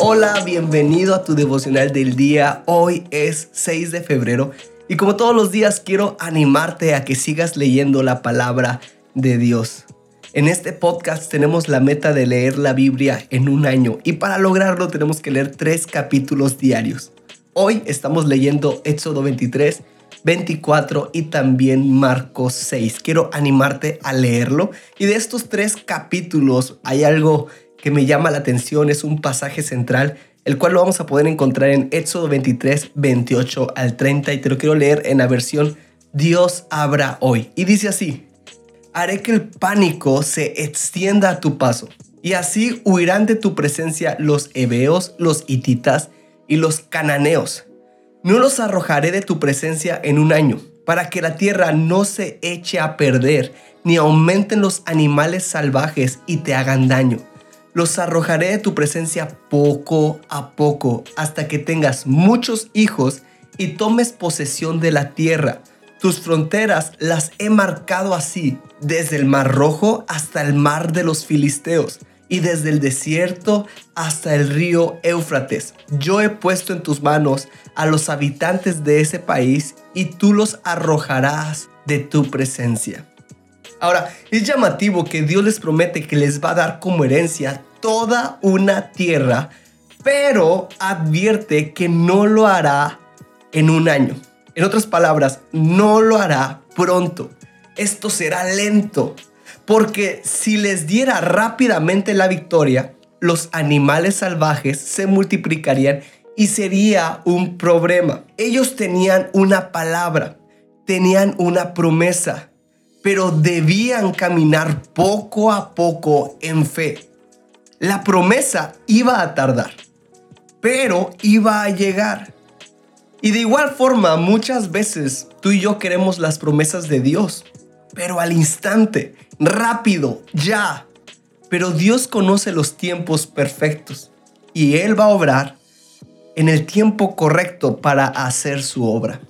Hola, bienvenido a tu devocional del día. Hoy es 6 de febrero y como todos los días quiero animarte a que sigas leyendo la palabra de Dios. En este podcast tenemos la meta de leer la Biblia en un año y para lograrlo tenemos que leer tres capítulos diarios. Hoy estamos leyendo Éxodo 23, 24 y también Marcos 6. Quiero animarte a leerlo y de estos tres capítulos hay algo que me llama la atención es un pasaje central, el cual lo vamos a poder encontrar en Éxodo 23, 28 al 30 y te lo quiero leer en la versión Dios abra hoy. Y dice así, haré que el pánico se extienda a tu paso y así huirán de tu presencia los heveos, los hititas y los cananeos. No los arrojaré de tu presencia en un año, para que la tierra no se eche a perder, ni aumenten los animales salvajes y te hagan daño los arrojaré de tu presencia poco a poco hasta que tengas muchos hijos y tomes posesión de la tierra. Tus fronteras las he marcado así, desde el mar rojo hasta el mar de los filisteos y desde el desierto hasta el río Éufrates. Yo he puesto en tus manos a los habitantes de ese país y tú los arrojarás de tu presencia. Ahora, es llamativo que Dios les promete que les va a dar como herencia toda una tierra, pero advierte que no lo hará en un año. En otras palabras, no lo hará pronto. Esto será lento, porque si les diera rápidamente la victoria, los animales salvajes se multiplicarían y sería un problema. Ellos tenían una palabra, tenían una promesa pero debían caminar poco a poco en fe. La promesa iba a tardar, pero iba a llegar. Y de igual forma, muchas veces tú y yo queremos las promesas de Dios, pero al instante, rápido, ya. Pero Dios conoce los tiempos perfectos y Él va a obrar en el tiempo correcto para hacer su obra.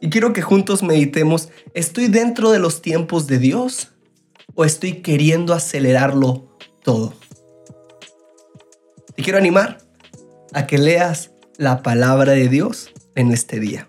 Y quiero que juntos meditemos, ¿estoy dentro de los tiempos de Dios o estoy queriendo acelerarlo todo? Quiero animar a que leas la palabra de Dios en este día.